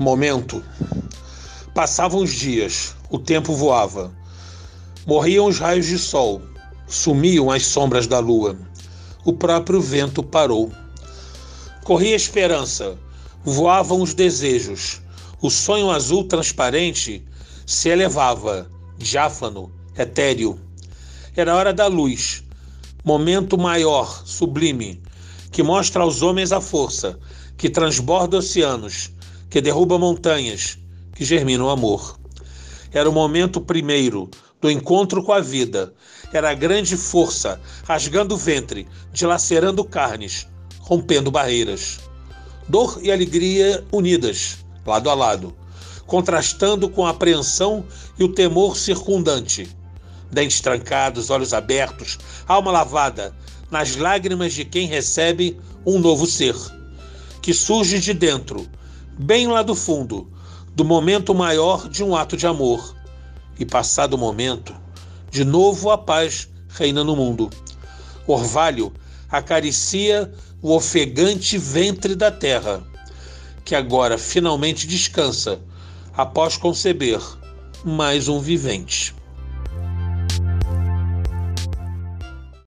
Momento. Passavam os dias, o tempo voava. Morriam os raios de sol, sumiam as sombras da lua. O próprio vento parou. Corria esperança, voavam os desejos. O sonho azul transparente se elevava, diáfano, etéreo. Era hora da luz, momento maior, sublime, que mostra aos homens a força, que transborda oceanos, que derruba montanhas, que germina o amor. Era o momento primeiro do encontro com a vida. Era a grande força, rasgando o ventre, dilacerando carnes, rompendo barreiras. Dor e alegria unidas, lado a lado, contrastando com a apreensão e o temor circundante. Dentes trancados, olhos abertos, alma lavada, nas lágrimas de quem recebe um novo ser, que surge de dentro, bem lá do fundo, do momento maior de um ato de amor. E passado o momento, de novo a paz reina no mundo. Orvalho acaricia o ofegante ventre da terra, que agora finalmente descansa após conceber mais um vivente.